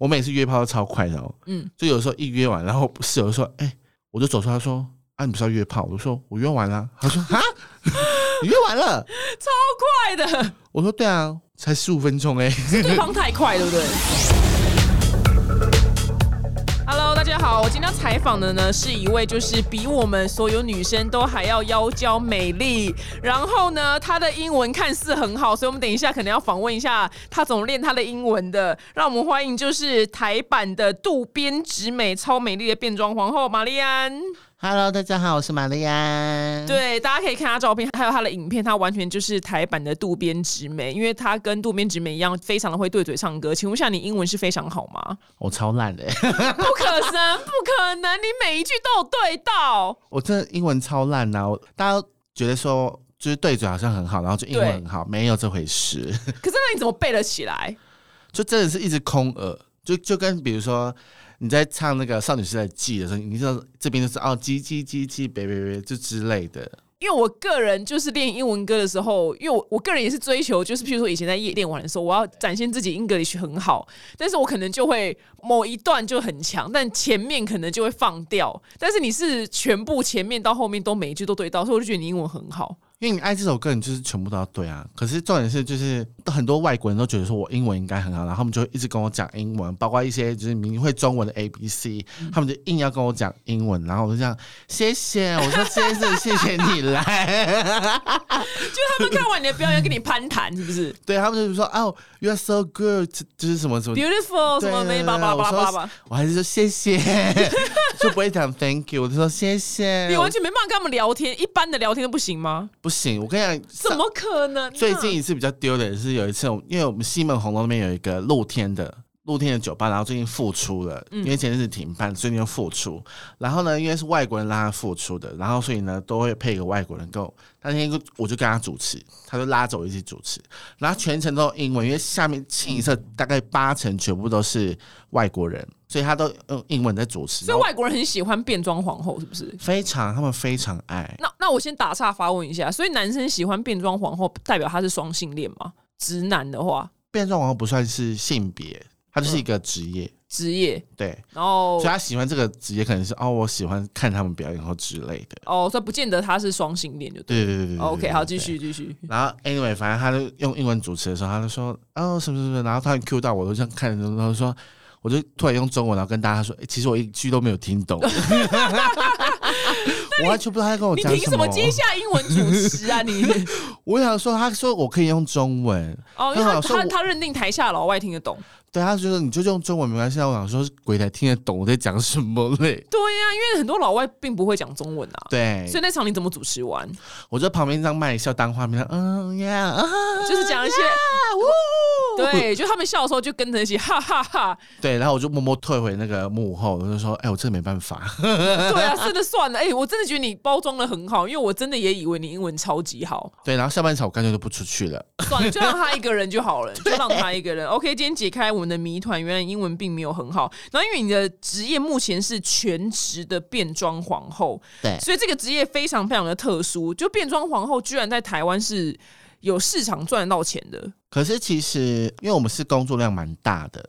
我每次约炮都超快的哦，嗯，就有时候一约完，然后室友就说：“哎、我就走出来，他说啊，你不是要约炮？”我就说：“我约完了。”他说：“哈，你约完了 超快的，？”我说：“对啊，才十五分钟哎、对方太快，对不对我今天要采访的呢是一位就是比我们所有女生都还要妖娇美丽，然后呢她的英文看似很好，所以我们等一下可能要访问一下她怎么练她的英文的。让我们欢迎就是台版的渡边直美，超美丽的变装皇后玛丽安。Hello，大家好，我是玛丽安。，对，大家可以看她照片，还有她的影片，她完全就是台版的渡边直美，因为她跟渡边直美一样，非常的会对嘴唱歌。请问一下，你英文是非常好吗？我超烂的、不可能，不可能，你每一句都有对到。我真的英文超烂呐、我大家都觉得说就是对嘴好像很好，然后就英文很好，没有这回事，可是那你怎么背得起来？就真的是一直空耳，就就跟比如说。你在唱那个少女时代记的时候，你知道这边就是哦，叽叽叽叽，别别别，就之类的。因为我个人就是练英文歌的时候，因为我我个人也是追求，就是譬如说以前在夜店玩的时候，我要展现自己 English 很好，但是我可能就会某一段就很强，但前面可能就会放掉。但是你是全部前面到后面都每一句都对到，所以我就觉得你英文很好。因为你爱这首歌，你就是全部都要对啊。可是重点是，就是很多外国人都觉得说我英文应该很好，然后他们就一直跟我讲英文，包括一些就是明明会中文的 A B C，、他们就硬要跟我讲英文，然后我就这样谢谢，我说先生谢谢你来，就他们看完你的表演跟你攀谈，是不是 对他们就是说哦，You are so good，就是什么什么。beautiful 什么没巴拉巴拉巴拉巴拉，我还是说谢谢，就不会讲 Thank you，我就说谢谢。你完全没办法跟他们聊天，一般的聊天都不行吗？不行，我跟你讲，怎么可能啊？最近一次比较丢的是有一次，因为我们西门红楼那边有一个露天的露天的酒吧，然后最近复出了，因为前阵子停办，最近又复出。然后呢，因为是外国人让他复出的，然后所以呢都会配一个外国人跟我。那天我就跟他主持，他就拉着我一起主持，然后全程都用英文，因为下面清一色大概八成全部都是外国人，所以他都用英文在主持。所以外国人很喜欢变装皇后，是不是？非常，他们非常爱。那那我先打岔发问一下，所以男生喜欢变装皇后，代表他是双性恋吗？直男的话，变装皇后不算是性别，它就是一个职业，职业，对。然后所以他喜欢这个职业，可能是哦，我喜欢看他们表演或之类的。哦，所以不见得他是双性恋，就对。对对对对对 OK，好，继。续继续。然后 anyway，反正他就用英文主持的时候，他就说哦什么什么然后他 Q 到我，都这样看着，然后说，我就突然用中文，然后跟大家说，诶其实我一句都没有听懂，我完全不知道他在跟我讲什么。凭什么接下英文主持啊？你 我想说，他说我可以用中文，哦，因为他他他认定台下老外听得懂。对，他就说你就用中文没关系。我想说，鬼才听得懂我在讲什么嘞？对呀、因为很多老外并不会讲中文啊。对，所以那场你怎么主持完？我在旁边这样卖笑当画面，嗯呀，啊就是讲一些，呜对，就他们笑的时候就跟着一起哈哈哈对，然后我就默默退回那个幕后，我就说，哎，我真的没办法。对啊，真的算了，哎、我真的觉得你包装的很好，因为我真的也以为你英文超级好。对，然后下半场我干脆就不出去了。算了，就让他一个人就好了，就让他一个人。OK，今天解开我们的谜团，原来英文并没有很好。然后因为你的职业目前是全职的变装皇后，对所以这个职业非常非常的特殊。就变装皇后居然在台湾是有市场赚得到钱的。可是其实，因为我们是工作量蛮大的，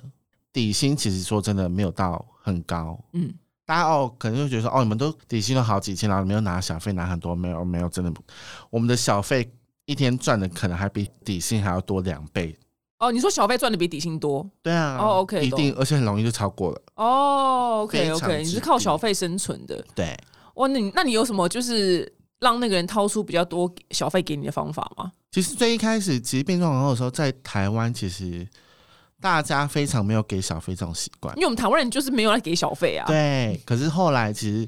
底薪其实说真的没有到很高。嗯，大家哦，可能就觉得说，哦，你们都底薪都好几千，然后没有拿小费拿很多，没有没有，真的不，我们的小费一天赚的可能还比底薪还要多两倍。哦，你说小费赚的比底薪多？对啊，哦，OK，一定，而且很容易就超过了。哦，OK OK，你是靠小费生存的。对，哇，那你那你有什么就是让那个人掏出比较多小费给你的方法吗？其实最一开始，其实变装皇后的时候，在台湾其实大家非常没有给小费这种习惯因。为我们台湾人就是没有来给小费啊。对，可是后来其实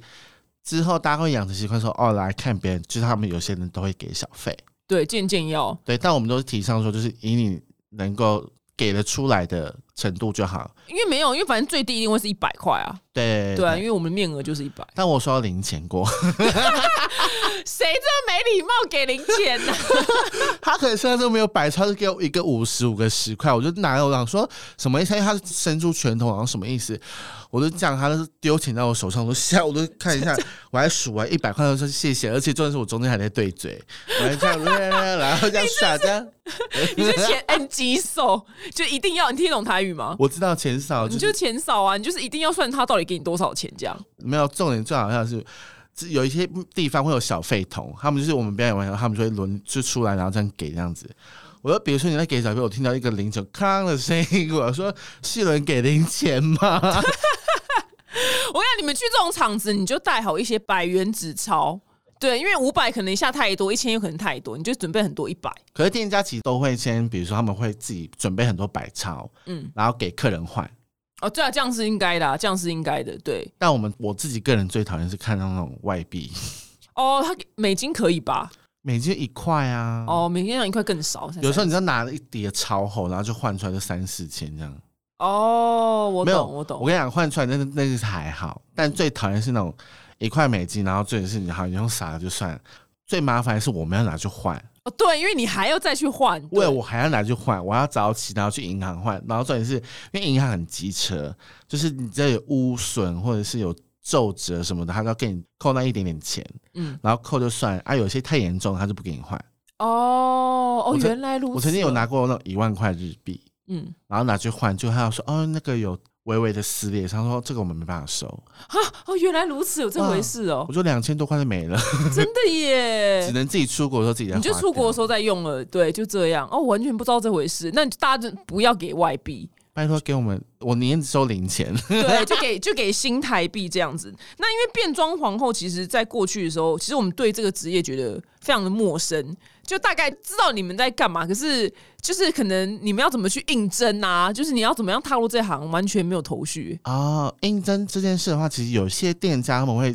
之后大家会养成习惯说，哦，来看别人，就是他们有些人都会给小费。对，渐渐要。对，但我们都是提倡说，就是以你能够给得出来的程度就好。因为没有，因为反正最低一定会是一百块啊，对对啊，因为我们面额就是一百。但我收到零钱过，谁这么没礼貌给零钱呢、他可能身上都没有摆出，他就给我一个五十五个十块，我就拿了，我想说什么意思？他伸出拳头，然后什么意思？我就这样，他就是丢钱在我手上，我就吓，我都看一下，我还数完一百块，我说谢谢，而且重点是我中间还在对嘴，我还这样，然后这样耍这样，你是钱 N 级手，就一定要你听懂台语吗？我知道钱少，你就钱少啊，你就是一定要算他到底给你多少钱这样。没有重点，最好像是有一些地方会有小费桶，他们就是我们表演完后，他们就会轮就出来，然后这样给这样子。我说，比如说你在给小费，我听到一个零钱哐的声音，我说是有人给零钱吗？我讲你们去这种场子，你就带好一些百元纸钞。对，因为五百可能一下太多，一千有可能太多，你就准备很多一百。可是店家其实都会先，比如说他们会自己准备很多百钞，嗯，然后给客人换。哦，对啊，这样是应该的，这样是应该的，对。但我们我自己个人最讨厌是看到那种外币。哦，它美金可以吧？美金一块啊。哦，美金上一块更少。有时候你知道拿了一叠超厚，然后就换出来就三四千这样。哦，我懂，我懂。我跟你讲，换出来那那是还好，但最讨厌是那种。一块美金，然后最是你好，你用傻了就算了。最麻烦的是我们要拿去换哦，对，因为你还要再去换，对我还要拿去换，我要早起，然后去银行换。然后重点是因为银行很机车，就是你这有污损或者是有皱褶什么的，他要给你扣那一点点钱，嗯，然后扣就算啊，有些太严重，他就不给你换。哦哦，原来如此。我曾经有拿过那种一万块日币，嗯，然后拿去换，就他要说哦，那个有。微微的撕裂，他说：“这个我们没办法收。”啊哦，原来如此，有这回事哦。我说两千多块就没了，真的耶！只能自己出国的时候自己再。你就出国的时候再用了，对，就这样。哦，完全不知道这回事。那大家就不要给外币，拜托给我们，我宁愿收零钱。对，就给就给新台币这样子。那因为变装皇后，其实在过去的时候，其实我们对这个职业觉得非常的陌生。就大概知道你们在干嘛，可是就是可能你们要怎么去应征啊？就是你要怎么样踏入这行，完全没有头绪啊。应征这件事的话，其实有些店家他们会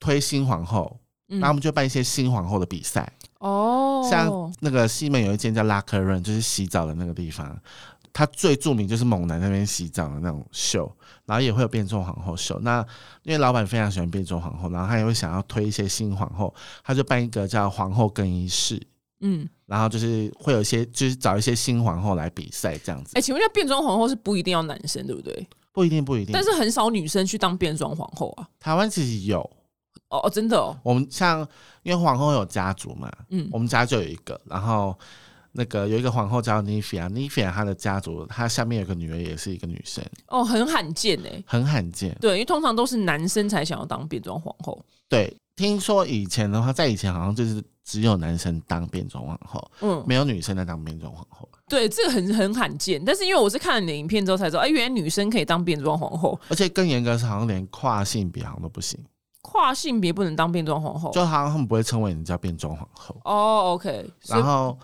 推新皇后，那我们就办一些新皇后的比赛哦。像那个西门有一间叫拉克润，就是洗澡的那个地方，它最著名就是猛男那边洗澡的那种秀，然后也会有变装皇后秀。那因为老板非常喜欢变装皇后，然后他也会想要推一些新皇后，他就办一个叫皇后更衣室。嗯，然后就是会有一些，就是找一些新皇后来比赛这样子。哎，请问一下，变装皇后是不一定要男生，对不对？不一定，不一定。但是很少女生去当变装皇后啊。台湾其实有哦哦，真的哦。我们像因为皇后有家族嘛，嗯，我们家就有一个，然后那个有一个皇后叫妮菲亚，妮菲亚她的家族，她下面有个女儿也是一个女生。哦，很罕见哎，很罕见。对，因为通常都是男生才想要当变装皇后。对，听说以前的话，在以前好像就是。只有男生当变装皇后，嗯，没有女生在当变装皇后。对，这个很很罕见。但是因为我是看了你的影片之后才知道，哎，原来女生可以当变装皇后。而且更严格是，好像连跨性别好像都不行。跨性别不能当变装皇后，就好像他们不会称为人家变装皇后。哦，OK。然后。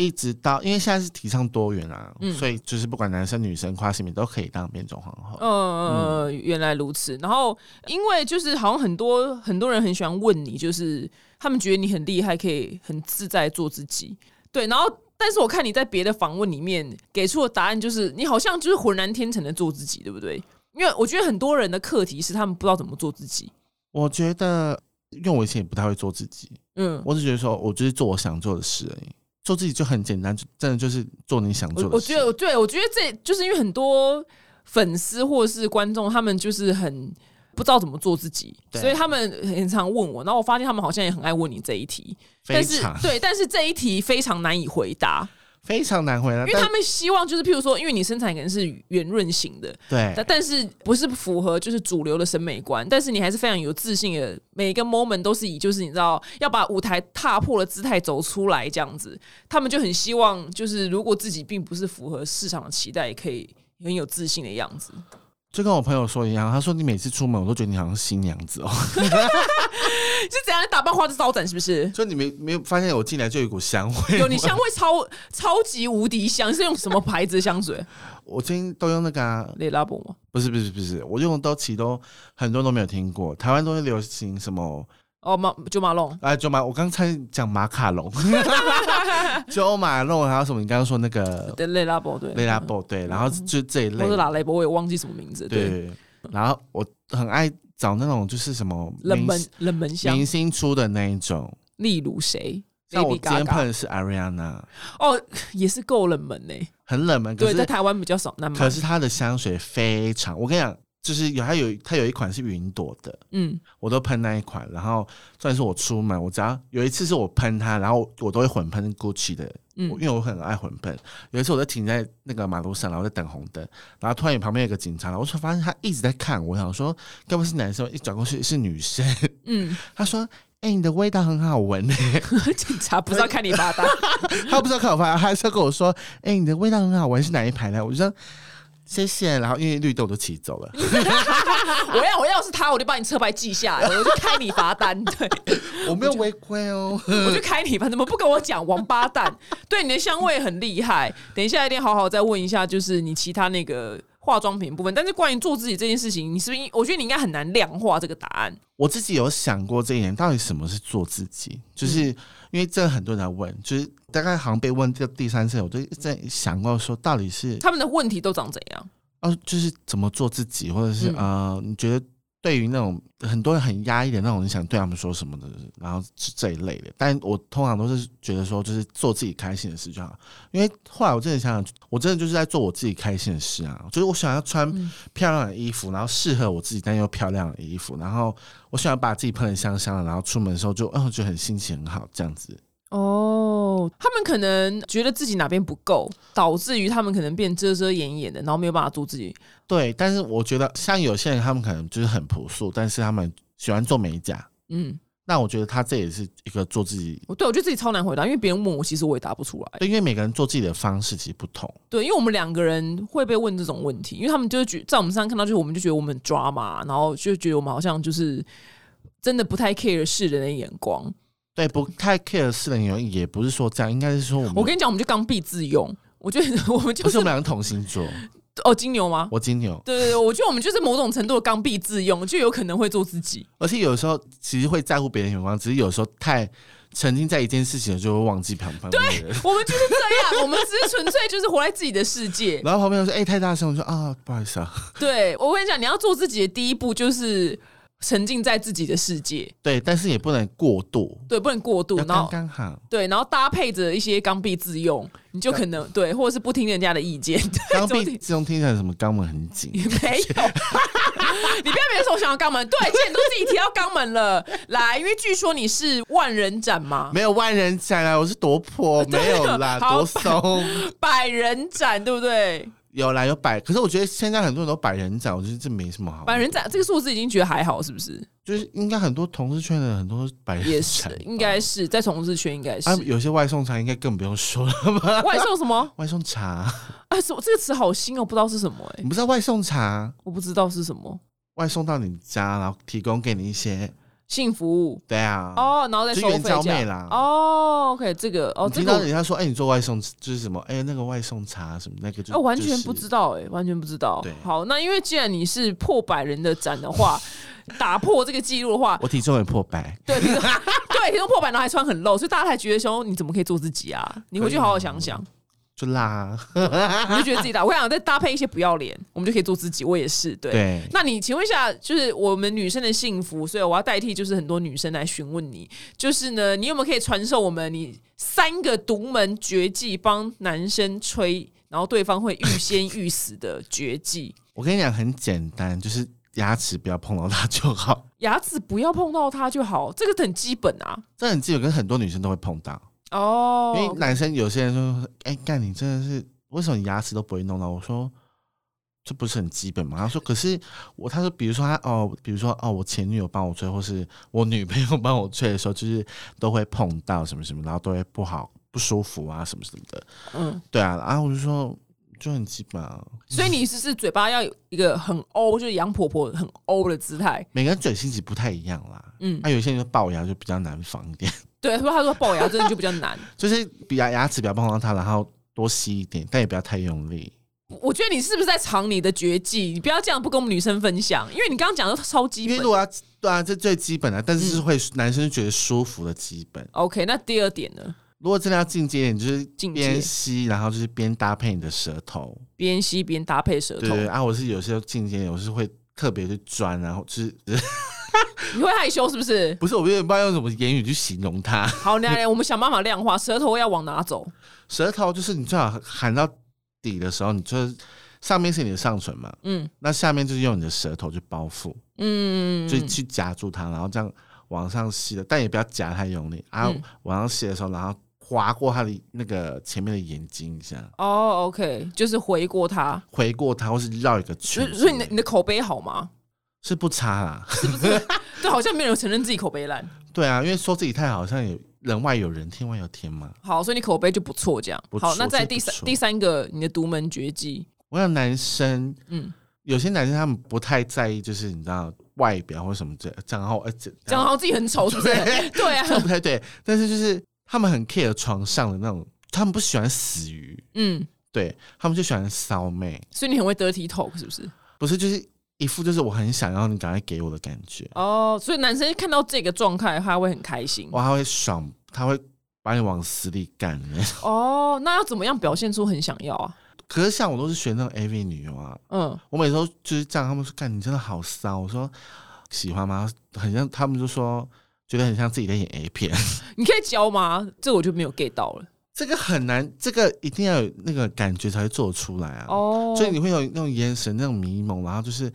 一直到，因为现在是提倡多元啊，所以就是不管男生女生跨性别都可以当变种皇后。嗯，原来如此。然后，因为就是好像很多很多人很喜欢问你，就是他们觉得你很厉害，可以很自在做自己。对，然后但是我看你在别的访问里面给出的答案，就是你好像就是浑然天成的做自己，对不对？因为我觉得很多人的课题是他们不知道怎么做自己。我觉得，因为我以前也不太会做自己，嗯，我只觉得说我就是做我想做的事而已。做自己就很简单，真的就是做你想做的。我觉得，对我觉得这就是因为很多粉丝或者是观众，他们就是很不知道怎么做自己，所以他们很常问我。然后我发现他们好像也很爱问你这一题，但是对，但是这一题非常难以回答。非常难回来，因为他们希望就是，譬如说，因为你身材可能是圆润型的，对，但是不是符合就是主流的审美观，但是你还是非常有自信的，每一个 moment 都是以就是你知道要把舞台踏破的姿态走出来这样子，他们就很希望就是如果自己并不是符合市场的期待，也可以很有自信的样子。就跟我朋友说一样，他说你每次出门，我都觉得你好像新娘子哦。是怎样打扮花枝招展？是不是？就你没没有发现我进来就有一股香味？有，你香味超超级无敌香，是用什么牌子的香水？我最近都用那个雷拉布吗？不是不是不是，我用的都其实都很多都没有听过。台湾都是流行什么？哦马九马龙哎九马，我刚才讲马卡龙，九马龙还有什么？你刚刚说那个雷拉伯对雷拉伯对，然后就这一类，或者拉雷伯，我也忘记什么名字。对，然后我很爱找那种就是什么冷门冷门香明星出的那一种，例如谁？像我今天喷的是 Ariana，哦，也是够冷门呢，很冷门。对，在台湾比较少。那可是它的香水非常，我跟你讲。就是有，它有它有一款是云朵的，嗯，我都喷那一款。然后算是我出门，我只要有一次是我喷它，然后我都会混喷 Gucci 的嗯因为我很爱混喷。有一次我在停在那个马路上，然后在等红灯，然后突然旁边有个警察，然后我就发现他一直在看我，想说该不是男生？一转过去是女生，嗯，他说：“哎、你的味道很好闻。”警察不知道看你发单，他不知道看我发，他还是要跟我说：“哎、你的味道很好闻，是哪一排的？”我就说：“谢谢。”然后因为绿豆都骑走了，我要我要是他，我就把你车牌记下来，我就开你罚单，对，我没有违规哦。我就开你罚，怎么不跟我讲，王八蛋？对，你的香味很厉害，等一下一定好好再问一下，就是你其他那个化妆品部分。但是关于做自己这件事情，你是不是？我觉得你应该很难量化这个答案。我自己有想过这一点，到底什么是做自己？就是因为真的很多人在问，就是大概好像被问这第三次，我就在想过说，到底是他们的问题都长怎样？哦，就是怎么做自己，或者是、嗯呃，你觉得对于那种很多人很压抑的那种，你想对他们说什么的，然后是这一类的。但我通常都是觉得说，就是做自己开心的事就好。因为后来我真的想想，我真的就是在做我自己开心的事啊。就是我想要穿嗯漂亮的衣服，然后适合我自己但又漂亮的衣服，然后我喜欢把自己喷的香香的，然后出门的时候就嗯，就很心情很好这样子。哦，他们可能觉得自己哪边不够，导致于他们可能变遮遮掩掩的，然后没有办法做自己。对，但是我觉得像有些人，他们可能就是很朴素，但是他们喜欢做美甲。嗯，那我觉得他这也是一个做自己，我对我觉得自己超难回答，因为别人问我，其实我也答不出来。对，因为每个人做自己的方式其实不同。对，因为我们两个人会被问这种问题，因为他们就是觉在我们身上看到，就是我们就觉得我们很抓嘛，然后就觉得我们好像就是真的不太 care 世人的眼光。对，不太 care 私人眼也不是说这样，应该是说我们，我跟你讲，我们就刚愎自用。我觉得我们就是不是我们两个同星座，哦金牛吗？我金牛，对对对，我觉得我们就是某种程度的刚愎自用，就有可能会做自己。而且有时候其实会在乎别人眼光，只是有时候太沉浸在一件事情了，就会忘记旁旁边对。我们就是这样，我们只是纯粹就是活在自己的世界。然后旁边人说：“哎、太大声！”我说：“啊，不好意思啊。对我跟你讲，你要做自己的第一步就是沉浸在自己的世界，”对，但是也不能过度，对，不能过度，然后刚刚好。对，然后搭配着一些刚愎自用，你就可能对，或者是不听人家的意见。对刚愎自用听起来什么肛门很紧，也 没有，你不要别说我想要肛门。对，既然你都自己提到肛门了，来，因为据说你是万人斩嘛，没有万人斩啊！我是多破，没有啦，好多松。百人斩，对不对？有啦，有百，可是我觉得现在很多人都百人斩，我觉得这没什么好。百人斩这个数字已经觉得还好，是不是？就是应该很多同事圈的很多百人也是，应该是在同事圈应该是啊，有些外送茶应该更不用说了吧？外送什么 外送茶，啊？什么这个词好新哦，不知道是什么哎、你不知道外送茶我不知道是什么外送到你家，然后提供给你一些，性服务对啊，哦，然后再就援收费这样。交妹啦。哦，OK，这个哦，你听到人家说，哎，你做外送就是什么，哎，那个外送茶什么那个就，哦，完全就是不知道哎、完全不知道。对。好，那因为既然你是破百人的展的话，打破这个记录的话，我体重也破百，对，对，体重破百，然后还穿很露，所以大家才觉得说你怎么可以做自己啊？你回去好好想想，就辣，你就觉得自己大。我跟你讲，再搭配一些不要脸，我们就可以做自己。我也是，对。对，那你请问一下，就是我们女生的幸福，所以我要代替就是很多女生来询问你，就是呢，你有没有可以传授我们你三个独门绝技，帮男生吹，然后对方会欲仙欲死的绝技？我跟你讲很简单，就是牙齿不要碰到它就好，牙齿不要碰到它就好，这个很基本啊。这很基本，跟很多女生都会碰到。哦，因为男生有些人说：“哎、干你真的是为什么你牙齿都不会弄到？”我说：“这不是很基本吗？”他说：“可是我，他说，比如说他哦，比如说哦，我前女友帮我吹，或是我女朋友帮我吹的时候，就是都会碰到什么什么，然后都会不好不舒服啊，什么什么的。嗯，对啊，然后我就说就很基本啊，所以你是是嘴巴要有一个很欧，就是杨婆婆很欧的姿态。每个人嘴型其实不太一样啦。嗯那、，有些人就龅牙就比较难防一点，对，说他说龅牙真的就比较难。就是比牙牙齿不要碰到它，然后多吸一点，但也不要太用力。我觉得你是不是在藏你的绝技？你不要这样不跟我们女生分享，因为你刚刚讲的都超基本因为如。果要对啊，这最基本的，但是是会、男生觉得舒服的基本。OK，那第二点呢？如果真的要进阶一点，就是进阶边吸，然后就是边搭配你的舌头。边吸边搭配舌头，对对啊，我是有时候进阶我是会特别去钻，然后就是 你会害羞是不是？不是我有点不知道用什么言语去形容它。好，来来，我们想办法量化，舌头要往哪走？舌头就是你最好含到底的时候，你就是上面是你的上唇嘛，嗯那下面就是用你的舌头去包覆，嗯，就去夹住它，然后这样往上吸的，但也不要夹太用力啊。嗯往上吸的时候，然后划过他的那个前面的眼睛一下，哦，OK，就是回过他，回过他，或是绕一个圈。所以所以你的你的口碑好吗？是不差啦。对，好像没有人承认自己口碑烂。对啊，因为说自己太好，好像有人外有人，天外有天嘛。好，所以你口碑就不错，这样好，那在第三第三个，你的独门绝技，我想男生嗯，有些男生他们不太在意，就是你知道外表或什么这然后呃这这样好自己很丑，是不是？对啊，不太对，但是就是他们很 care 床上的那种，他们不喜欢死鱼，嗯，对他们就喜欢骚妹，所以你很会 dirty talk，是不是？不是就是一副就是我很想要你赶快给我的感觉，哦，所以男生看到这个状态，他会很开心。哇，他会爽，他会把你往死里干的。哦，那要怎么样表现出很想要啊？可是像我都是选那种 AV 女优啊，嗯，我每次都就是这样，他们说干你真的好骚，我说喜欢吗？很像，他们就说觉得很像自己在演 A 片。你可以教吗？这我就没有 get 到了。这个很难，这个一定要有那个感觉才会做出来啊。哦，所以你会有那种眼神、那种迷蒙，然后就是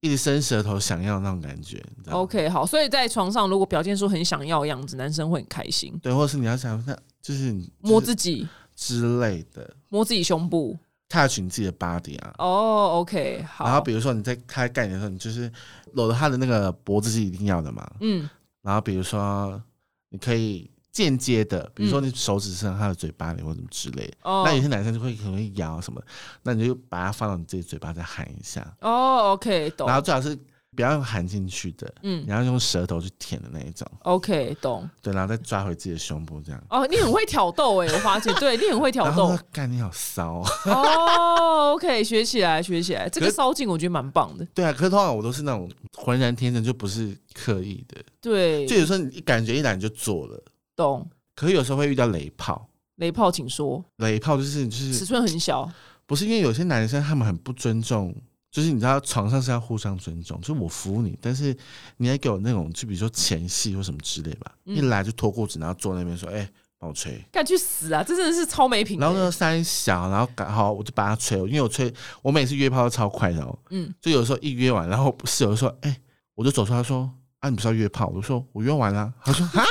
一直伸舌头想要那种感觉，？OK 好，所以在床上如果表现出很想要的样子，男生会很开心，对，或者是你要想，那就是摸自己，之类的摸自己胸部。touch 你自己的 body 啊。哦，OK 好。然后比如说你在开干你的时候，你就是搂着他的那个脖子是一定要的嘛。嗯，然后比如说你可以间接的，比如说嗯你手指伸到他的嘴巴里或什么之类的。哦，那有些男生就会很会咬什么，那你就把它放到你自己嘴巴再含一下，哦，OK 懂然。后最好是不要用含进去的，嗯你要用舌头去舔的那一种，，OK 懂。对，然后再抓回自己的胸部这样。哦，你很会挑逗哎，我发现，对 你很会挑逗然后呢。干你好骚、哦，哦，OK，学起来，学起来，这个骚劲我觉得蛮棒的。对啊，可是通常我都是那种浑然天成，就不是刻意的，对，就有时候你感觉一来你就做了，懂。可是有时候会遇到雷炮，雷炮，请说。雷炮就是就是尺寸很小，不是因为有些男生他们很不尊重，就是你知道床上是要互相尊重，就是我服务你，但是你还给我那种就比如说前戏或什么之类吧，嗯一来就脱裤子，然后坐那边说，哎、帮我吹。敢去死啊！这真的是超没品的。然后呢，三小，然后刚好我就把他吹，因为我吹，我每次约炮都超快的哦，嗯，就有时候一约完，然后室友就说，哎、我就走出来说，啊，你不是要约炮？我就说我约完了，他说啊，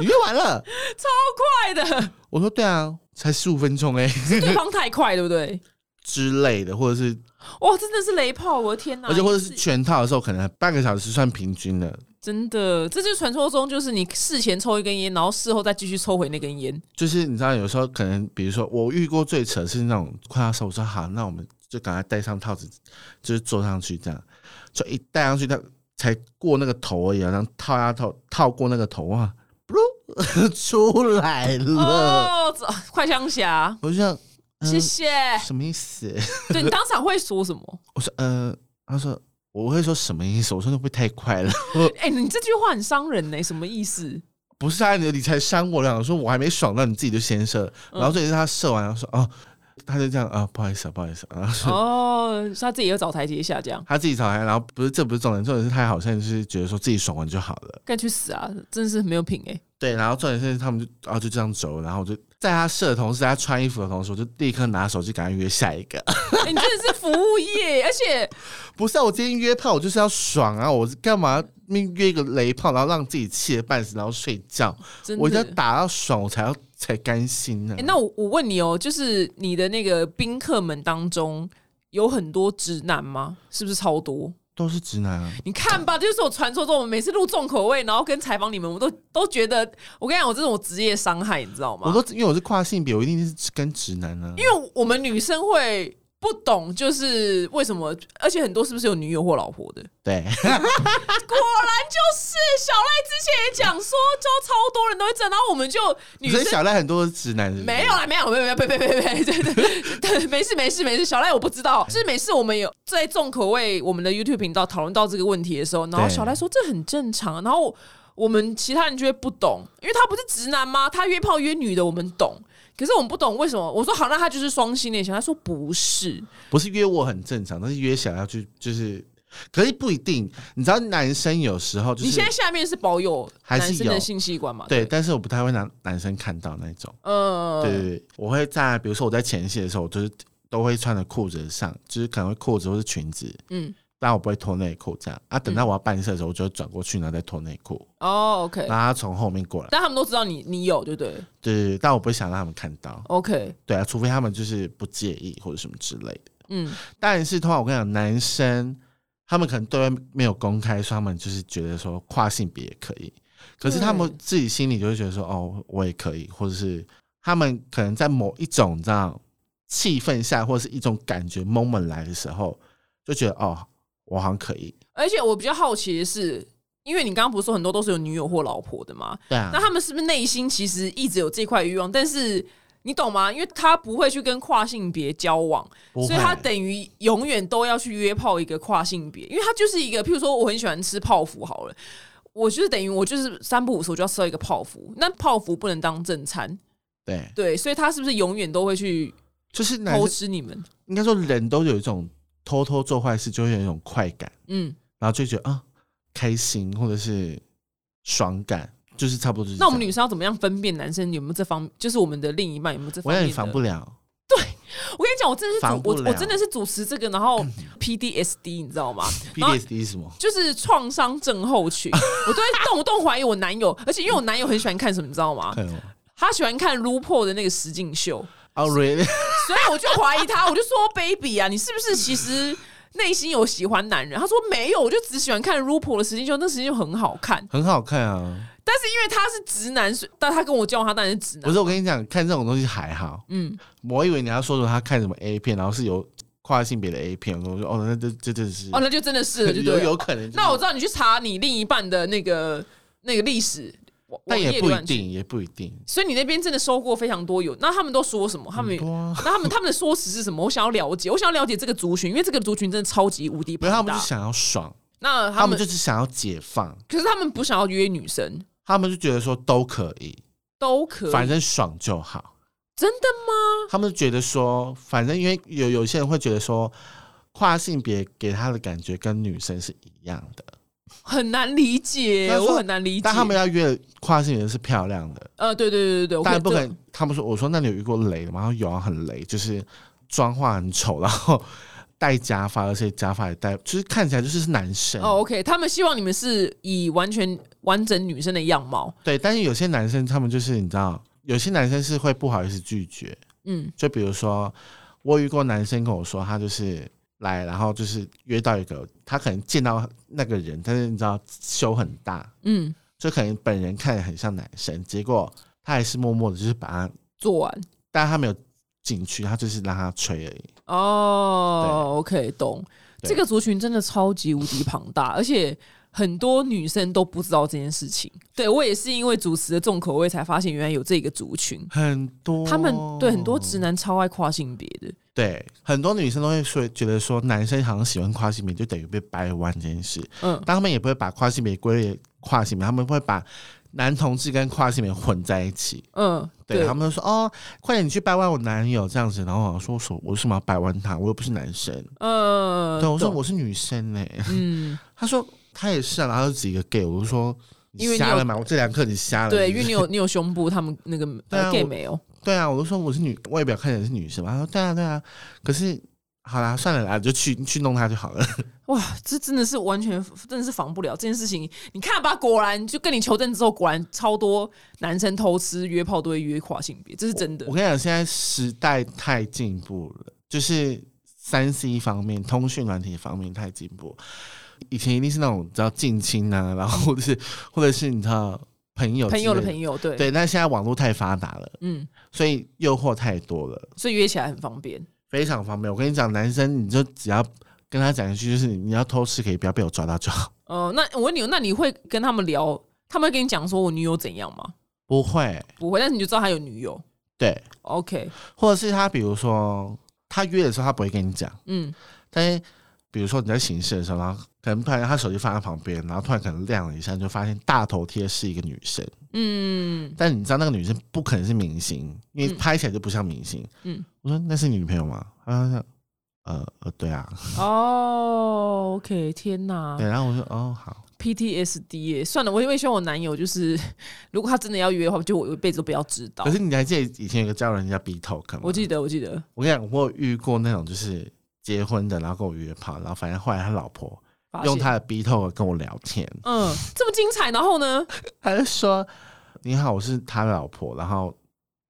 你约完了？超快的，我说对啊，才十五分钟哎、对方太快，对不对？之类的，或者是哇，真的是雷炮！我的天哪！而且或者是全套的时候，可能半个小时算平均的，真的，这就是传说中，就是你事前抽一根烟，然后事后再继续抽回那根烟。就是你知道，有时候可能，比如说我遇过最扯是那种快要收，我说好，那我们就赶快戴上套子，就是坐上去这样，就一戴上去，它才过那个头而已啊，然后套下套，套过那个头啊，不出来了，哦，这快枪侠，我就想，嗯谢谢。什么意思？对你当场会说什么？我说，呃，他说我会说什么意思？我说会不会太快了？哎、你这句话很伤人呢、什么意思？不是啊，你你才伤我两个，说我还没爽到，你自己就先射，然后这一次他射完，然后说哦，他就这样啊，不好意思啊，不好意思啊，哦，是他自己又找台阶下，这样。他自己找来，然后不是这不是重点，重点是他好像就是觉得说自己爽完就好了，该去死啊！真的是没有品哎、对，然后重点是他们就啊就这样走，然后我就在他射的同时，在他穿衣服的同时，我就立刻拿手机赶快约下一个。哎、你真的是服务业，而且不是啊，我今天约炮，我就是要爽啊，我干嘛命约一个雷炮，然后让自己气得半死，然后睡觉，我一定要打到爽，我才要才甘心呢、哎、那我我问你哦，就是你的那个宾客们当中有很多直男吗？是不是超多？都是直男啊。你看吧，这就是我传说中，我们每次录重口味，然后跟采访你们，我都都觉得，我跟你讲，我这种职业伤害，你知道吗？我都因为我是跨性别，我一定是跟直男啊。因为我们女生会不懂，就是为什么，而且很多是不是有女友或老婆的？对，果然就是小赖之前也讲说，就超多人都会这样，然后我们就女生小赖很多是直男没有啦，没有，没有，没有，别别别别别，对对对，没事没事没事，小赖我不知道，就是每次我们有在重口味我们的 YouTube 频道讨论到这个问题的时候，然后小赖说这很正常，然后我们其他人就会不懂，因为他不是直男吗？他约炮约女的我们懂。可是我们不懂为什么？我说好，那他就是双性恋型。他说不是，不是约我很正常，但是约想要去就是，可是不一定。你知道男生有时候就是你现在下面是保有还是有男生的性器官嘛？对，，但是我不太会让男生看到那种。嗯，对对对，我会在比如说我在前戏的时候，我就是都会穿着裤子上，就是可能会裤子或是裙子，嗯，但我不会脱内裤这样啊。等到我要办事的时候，我就会转过去，然后再脱内裤，哦，OK，然后他从后面过来。但他们都知道你你有，对不对对对对，但我不会想让他们看到。？OK，对啊，除非他们就是不介意或者什么之类的。嗯，但是通常我跟你讲，男生他们可能对外没有公开说，他们就是觉得说跨性别也可以，可是他们自己心里就会觉得说，哦，我也可以，或者是他们可能在某一种你知道气氛下，或者是一种感觉 moment 来的时候，就觉得哦，我好像可以。而且我比较好奇的是，因为你刚刚不是说很多都是有女友或老婆的嘛？对啊那，他们是不是内心其实一直有这块欲望？但是你懂吗？因为他不会去跟跨性别交往，所以他等于永远都要去约炮一个跨性别，因为他就是一个，譬如说我很喜欢吃泡芙好了。我就是等于我就是三不五时我就要吃到一个泡芙，那泡芙不能当正餐，对，对，所以他是不是永远都会去就是偷吃你们？应该说人都有一种偷偷做坏事，就会有一种快感。嗯，然后就觉得啊开心或者是爽感，就是差不多就是。那我们女生要怎么样分辨男生有没有这方，就是我们的另一半有没有这方我让？你防不了，对我跟你讲，我真的是主我我真的是主持这个，然后 PDSD 你知道吗？？PDSD 是什么？就是创伤症候群，我都会动不动怀疑我男友，而且因为我男友很喜欢看什么，你知道吗？他喜欢看 RuPaul 的那个实境秀？所以我就怀疑他，我就说 Baby 啊，你是不是其实内心有喜欢男人？他说没有，我就只喜欢看 RuPaul 的实境秀，那实境秀很好看。很好看啊！但是因为他是直男，所以但他跟我交往，他当然是直男。不是，我跟你讲，看这种东西还好。嗯，我以为你要说说他看什么 A 片，然后是有跨性别的 A 片，我说哦，那这这这是哦，那就真的是有有可能就是。那我知道你去查你另一半的那个那个历史，网但也不。一定，也不一定。所以你那边真的收过非常多有，那他们都说什么？他们 那他们他们的说辞是什么？我想要了解，我想要了解这个族群，因为这个族群真的超级无敌没有，他们就。想要爽，那他们们就是想要解放，可是他们不想要约女生，他们就觉得说都可以，都可以。反正爽就好。真的吗？他们就觉得说，反正因为有有些人会觉得说，跨性别给他的感觉跟女生是一样的，很难理解，我很难理解。但他们要约的跨性人是漂亮的，呃，对对对对对，我这当然不可能。他们说，我说那你有遇过雷的吗？然后有啊，很雷，就是妆化很丑，然后戴假发，而且假发也戴，就是看起来就是是男生。哦，OK，他们希望你们是以完全完整女生的样貌，对，但是有些男生他们就是你知道，有些男生是会不好意思拒绝，嗯就比如说我有遇过男生跟我说，他就是来，然后就是约到一个，他可能见到那个人，但是你知道胸很大，嗯，就可能本人看起来很像男生，结果他还是默默的，就是把他，做完但他没有进去，他就是让他吹而已。哦，OK，懂。对这个族群真的超级无敌庞大，而且很多女生都不知道这件事情。对我也是因为主持的重口味才发现，原来有这个族群。很多，他们对很多直男超爱跨性别的，对很多女生都会说，觉得说男生好像喜欢跨性别，就等于被掰弯这件事。嗯，但他们也不会把跨性别归为跨性别，他们会把男同志跟跨性别混在一起。嗯，对他们就说哦，快点你去掰弯我男友这样子，然后我说说我为什么要掰弯他？我又不是男生。嗯，对，我说我是女生呢、嗯，他说他也是啊，然后有几个 gay，我就说因为你有瞎了嘛？我这两刻你瞎了对，因为你有 你有胸部，他们那个呃对啊 gay 我没有，对啊，我就说我是女，外表看起来是女生嘛。他说对啊对啊，可是好啦，算了啦，就去去弄他就好了。哇，这真的是完全真的是防不了这件事情。你看吧，果然就跟你求证之后，果然超多男生偷吃约炮都会约跨性别，这是真的我。跟你讲，现在时代太进步了，就是三 C 方面、通讯软体方面太进步。以前一定是那种知道近亲啊，然后或者是 或者是你知道朋友朋友的朋友，对，对，但现在网络太发达了，嗯，所以诱惑太多了，所以约起来很方便。非常方便。我跟你讲，男生你就只要跟他讲一句，就是你要偷吃可以不要被我抓到就好。呃，那我问你，那你会跟他们聊？他们会跟你讲说我女友怎样吗？不会，不会，但是你就知道他有女友。对，OK，或者是他比如说他约的时候他不会跟你讲，嗯，但是比如说你在寝室的时候，然后可能突然他手机放在旁边，然后突然可能亮了一下，就发现大头贴是一个女生，嗯但你知道那个女生不可能是明星，因为嗯拍起来就不像明星。嗯，我说那是你女朋友吗？他说呃呃对啊，哦，OK，天哪 对，然后我说哦好，，PTSD 耶，算了，我因为希望我男友就是，如果他真的要约的话，就我一辈子都不要知道可。是你还记得以前有个叫人家 B Talk 吗？我记得，我记得，我跟你讲，我有遇过那种就是结婚的，然后跟我约炮，然后反正后来他老婆用他的 B 透跟我聊天，嗯这么精彩，然后呢？他就说：“你好，我是他的老婆，然后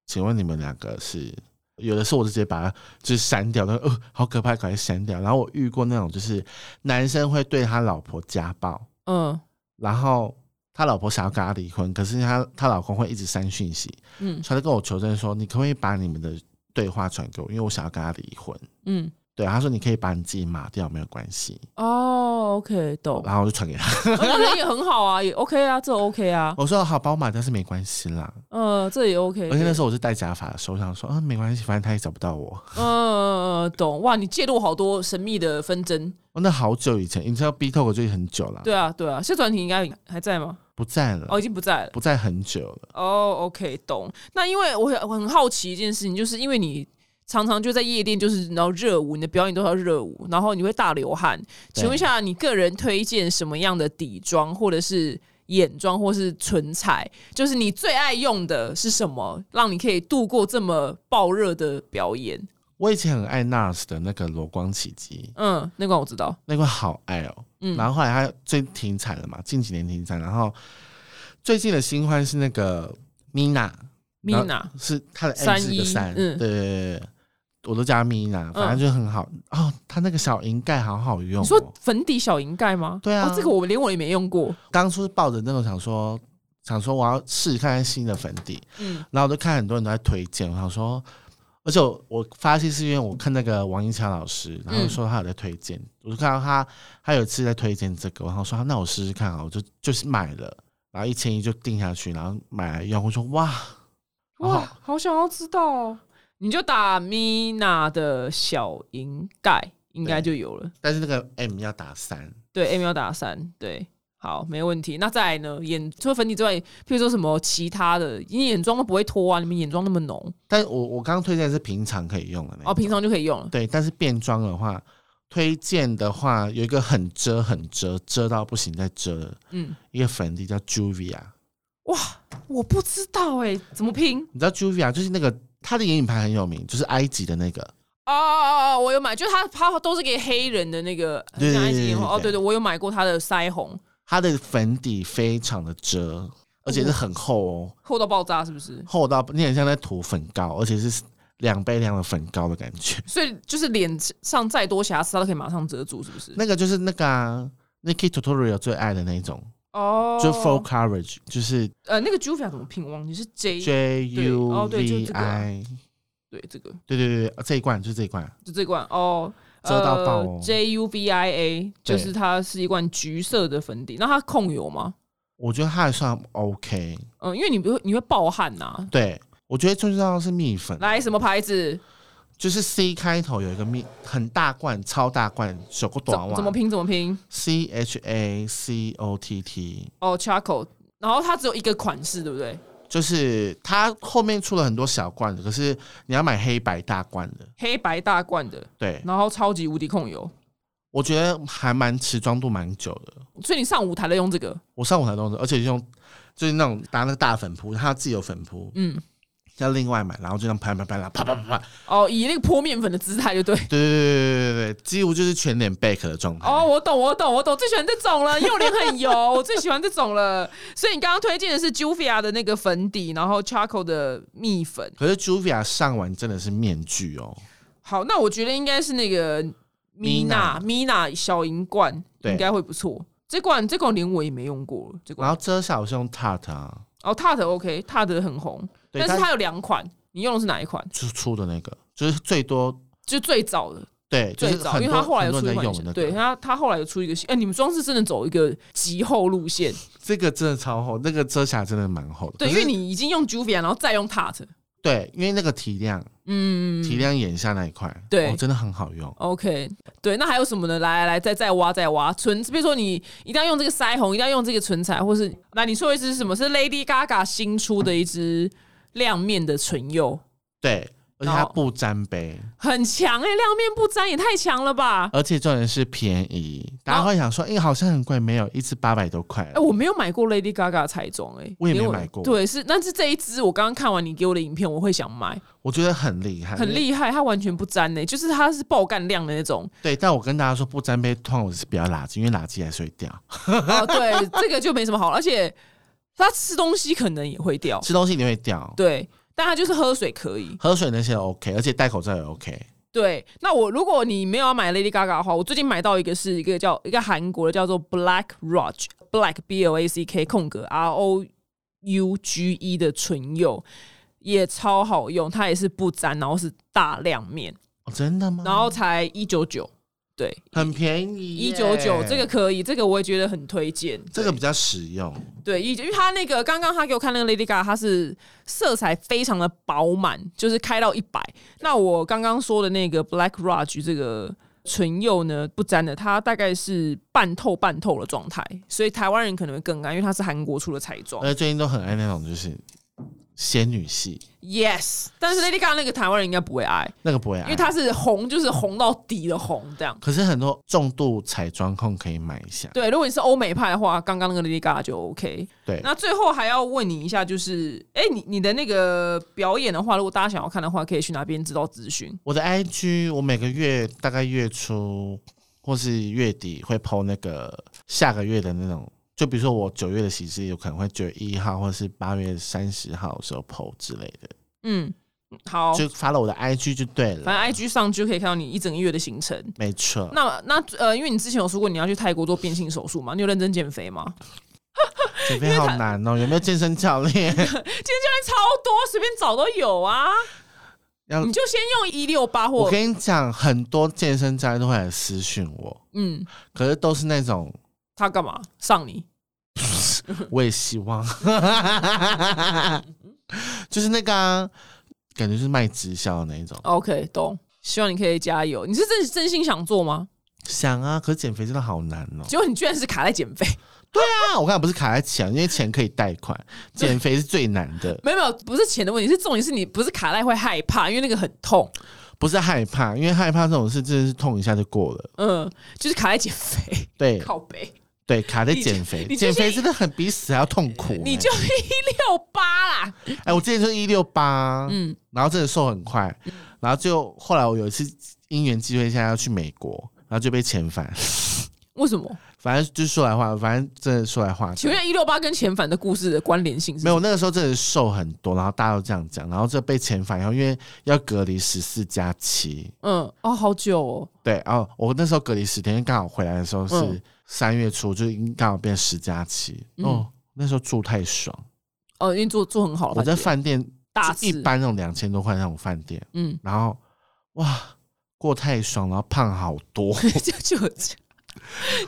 请问你们两个是？”有的时候我就直接把他就是删掉，他说：“呃，好可怕，赶快删掉。”然后我遇过那种就是男生会对他老婆家暴，嗯然后他老婆想要跟他离婚，可是他他老公会一直删讯息，嗯所以他就跟我求证说：“你可不可以把你们的对话传给我？因为我想要跟他离婚。”嗯，对，他说你可以把你自己码掉，没有关系。哦，OK，懂。然后我就传给他，哦那人也很好啊，也 OK 啊，这 OK 啊，我说好，把我码掉是没关系啦。呃，这也 OK。而且那时候我是戴假发的时候，我想说，嗯，没关系，反正他也找不到我。嗯，懂哇！你介入好多神秘的纷争。哦，那好久以前，你知道 B Talk 就很久了，对啊，对啊，谢转婷应该还在吗？不在了，哦，已经不在了。不在很久了。哦，OK，懂。那因为我很我很好奇一件事情，就是因为你常常就在夜店，就是然后热舞，你的表演都要热舞，然后你会大流汗。请问一下，你个人推荐什么样的底妆，或者是眼妆，或是唇彩？就是你最爱用的是什么，让你可以度过这么爆热的表演？我以前很爱 NARS 的那个裸光奇迹，嗯，那款我知道。那款好爱哦。嗯然后后来它最停产了嘛，近几年停产，然后最近的新欢是那个 Mina。Mina，是他的 M 三一是个三，嗯对对对对，我都叫他 Mina，反正就很好、哦。他那个小银盖好好用、哦，你说粉底小银盖吗？对啊哦，这个我连我也没用过。当初抱着那种想说，想说我要试看看新的粉底，嗯然后我就看很多人都在推荐，我想说，而且我我发现是因为我看那个王一强老师，然后说他有在推荐，我就看到他他有一次在推荐这个，然后说那我试试看啊，我就就是买了，然后一千一就定下去，然后买来用，我说哇，哇哇，，好想要知道哦！你就打 Mina 的小银盖，应该就有了。但是那个 M 要打三。对，M 要打三，对，好，没问题。那再来呢？眼除了粉底之外，譬如说什么其他的，因为眼妆都不会脱啊，你们眼妆那么浓，但我我刚刚推荐的是平常可以用的那哦，平常就可以用了。对，但是变妆的话，推荐的话有一个很遮很遮，遮到不行再遮的嗯，一个粉底叫 Juvia，哇，我不知道哎、怎么拼？你知道 Juvia 就是那个她的眼影盘很有名，就是埃及的那个，哦哦哦哦，我有买，就是她她都是给黑人的那个，很对像埃及艳后。哦，对对我有买过她的腮红，它的粉底非常的遮，而且是很厚哦，厚到爆炸，是不是？厚到你很像在涂粉膏，而且是两倍量的粉膏的感觉。所以就是脸上再多瑕疵，它都可以马上遮住，是不是？那个就是那个啊 Niki Tutorial 最爱的那一种，哦，就 full coverage，就是呃，那个 Juvia 怎么拼？我忘记是 J，J U 哦对就 V 这个啊 I，对，这个对对对对，这一罐就是这一罐。就这一罐哦。遮到爆哦 j U V I A 就是它是一罐橘色的粉底，那它控油吗？我觉得它还算 OK。嗯，因为你不会你会爆汗呐、对，我觉得最重要的是蜜粉，来，什么牌子？就是 C 开头有一个蜜，很大罐、超大罐，手个短袜。怎怎么拼？怎么拼？？C H A C O T T，哦，Charcoal，然后它只有一个款式，对不对？就是它后面出了很多小罐的，可是你要买黑白大罐的。黑白大罐的，对，然后超级无敌控油，我觉得还蛮持妆度蛮久的。所以你上舞台的用这个，我上舞台都用，而且用就是那种拿那个大粉扑，它自己有粉扑，嗯，要另外买，然后就这样拍拍拍，然后啪啪啪啪，哦，以那个泼面粉的姿态，就对。对对对对对对，几乎就是全脸 bake 的状态。哦，我懂，我懂，我懂，最喜欢这种了，因为我脸很油，我最喜欢这种了。所以你刚刚推荐的是 Juvia 的那个粉底，然后 Charcoal 的蜜粉。可是 Juvia 上完真的是面具哦，好，那我觉得应该是那个 Mina Mina 小银罐，对应该会不错。这罐这罐连我也没用过，这罐然后遮瑕我是用 Tarte 啊，哦，Tarte OK Tarte 很红，对，但是它有两款，你用的是哪一款？就出的那个，就是最多就最早的，对，就最早，因为它后来有出一款对它它后来有出一个新，哎，你们装饰真的走一个极厚路线，这个真的超厚，那个遮瑕真的蛮厚的。对，因为你已经用 Juvia，然后再用 Tarte，对，因为那个提亮，嗯，提亮眼下那一块，对哦真的很好用。OK，对，那还有什么呢？来来来，再再挖再挖，唇，比如说你一定要用这个腮红，一定要用这个唇彩，或是那你说一支是什么？是 Lady Gaga 新出的一支亮面的唇釉，对，而且它不沾杯，很强哎、亮面不沾也太强了吧！而且重点是便宜。大家会想说，哎、好像很贵，没有，一支八百多块哎、。我没有买过 Lady Gaga 彩妆哎，我也没有买过对，是，但是这一支我刚刚看完你给我的影片，我会想买，我觉得很厉害，很厉害，它完全不沾呢、就是它是爆干亮的那种。对，但我跟大家说，不沾杯通常我是比较垃圾，因为垃圾还是会掉。哦，对，这个就没什么好，而且它吃东西可能也会掉，吃东西一定会掉，对，但它就是喝水可以。喝水那些 OK，而且戴口罩也 OK。对，那我如果你没有要买 Lady Gaga 的话，我最近买到一个是一个叫一个韩国的叫做 Black Rouge Black B L A C K 空格 R O U G E 的唇釉，也超好用，它也是不沾，然后是大亮面，哦，真的吗？然后才一九九，对，很便宜耶，一九九这个可以，这个我也觉得很推荐。这个比较实用。对，一因为它那个刚刚他给我看那个 Lady Gaga，它是色彩非常的饱满，就是开到一百。那我刚刚说的那个 Black Rouge 这个唇釉呢不沾的，它大概是半透半透的状态，所以台湾人可能会更爱，因为它是韩国出的彩妆而。最近都很爱那种就是仙女系，Yes，但是 Lady Gaga 那个台湾人应该不会爱，那个不会爱，因为它是红，就是红到底的红这样。可是很多重度彩妆控可以买一下。对，如果你是欧美派的话，刚刚那个 Lady Gaga 就 OK。对，那最后还要问你一下，就是，哎、你你的那个表演的话，如果大家想要看的话，可以去哪边知道资讯？我的 IG 我每个月大概月初或是月底会 PO 那个下个月的那种，就比如说我九月的喜事，有可能会九月一号或是八月三十号的时候 PO 之类的，嗯，好，就发了我的 IG 就对了。反正 IG 上就可以看到你一整个月的行程。没错，那那呃，因为你之前有说过你要去泰国做变性手术嘛，你有认真减肥吗？减肥好难哦，有没有健身教练？健身教练超多，随便找都有啊。要你就先用一六八或我跟你讲，很多健身教练都会来私讯我，嗯，可是都是那种他干嘛上你？我也希望，就是那个啊、感觉是卖直销的那一种。OK，懂。希望你可以加油。你是真真心想做吗？想啊，可是减肥真的好难哦。结果你居然是卡在减肥，对啊，我刚才不是卡在钱，因为钱可以贷款，减肥是最难的，没有没有，不是钱的问题，是重点是你不是卡在会害怕，因为那个很痛。不是害怕，因为害怕这种事真的是痛一下就过了。嗯，就是卡在减肥，对靠背，对，卡在减肥减肥真的很比死还要痛苦、你就一六八啦。哎、我之前就一六八，嗯，然后真的瘦很快，然后就后来我有一次因缘机会下要去美国，然后就被遣返，为什么？反正就是说来话，反正真的说来话长。请问一六八跟遣返的故事的关联性是？没有，那个时候真的瘦很多，然后大家都这样讲，然后这被遣返然后，因为要隔离十四加七，嗯，哦，好久哦。对，哦，我那时候隔离十天，刚好回来的时候是嗯三月初，就刚好变十加七，嗯哦，那时候住太爽，哦，因为住住很好。我在饭店大一般那种两千多块那种饭店，嗯，然后哇过太爽，然后胖好多，就就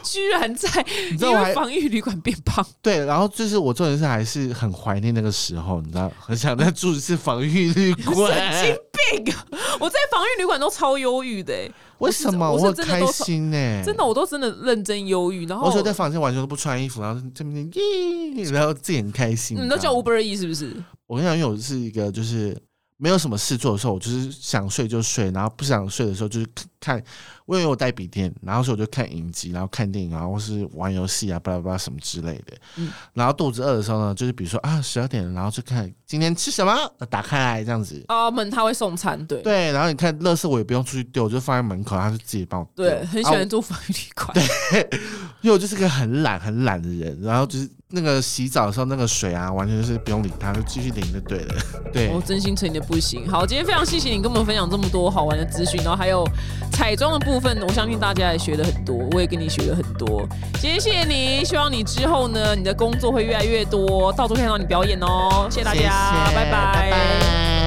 居然在因你知道防御旅馆变胖，对，然后就是我做人是还是很怀念那个时候，你知道，很想再住一次防御旅馆 神经馆。病！我在防御旅馆都超忧郁的、欸，为什么我是我很开心呢、真的，我都真的认真忧郁。然后我说在房间完全都不穿衣服，然后这边咦，然后自己很开心。你都叫知道吗 Uber E 是不是？我跟你讲，因为我是一个就是没有什么事做的时候，我就是想睡就睡，然后不想睡的时候就是看，因为我带笔电，然后所以我就看影集，然后看电影啊，或是玩游戏啊，巴拉巴拉什么之类的。嗯然后肚子饿的时候呢，就是比如说啊十二点了，然后就看今天吃什么，打开来这样子。哦，门他会送餐，对对，然后你看，乐色我也不用出去丢，我就放在门口，他就自己帮我。对，很喜啊欢住防御旅馆。因为我就是个很懒很懒的人，然后就是那个洗澡的时候那个水啊，完全就是不用理它，就继续淋就对了。对，我真心诚意的不行。好，今天非常谢谢你跟我们分享这么多好玩的资讯，然后还有彩妆的部分，我相信大家也学了很多，我也跟你学了很多。今天谢谢你，希望你之后呢，你的工作会越来越多，到处看到你表演哦。谢谢大家，谢谢拜拜拜拜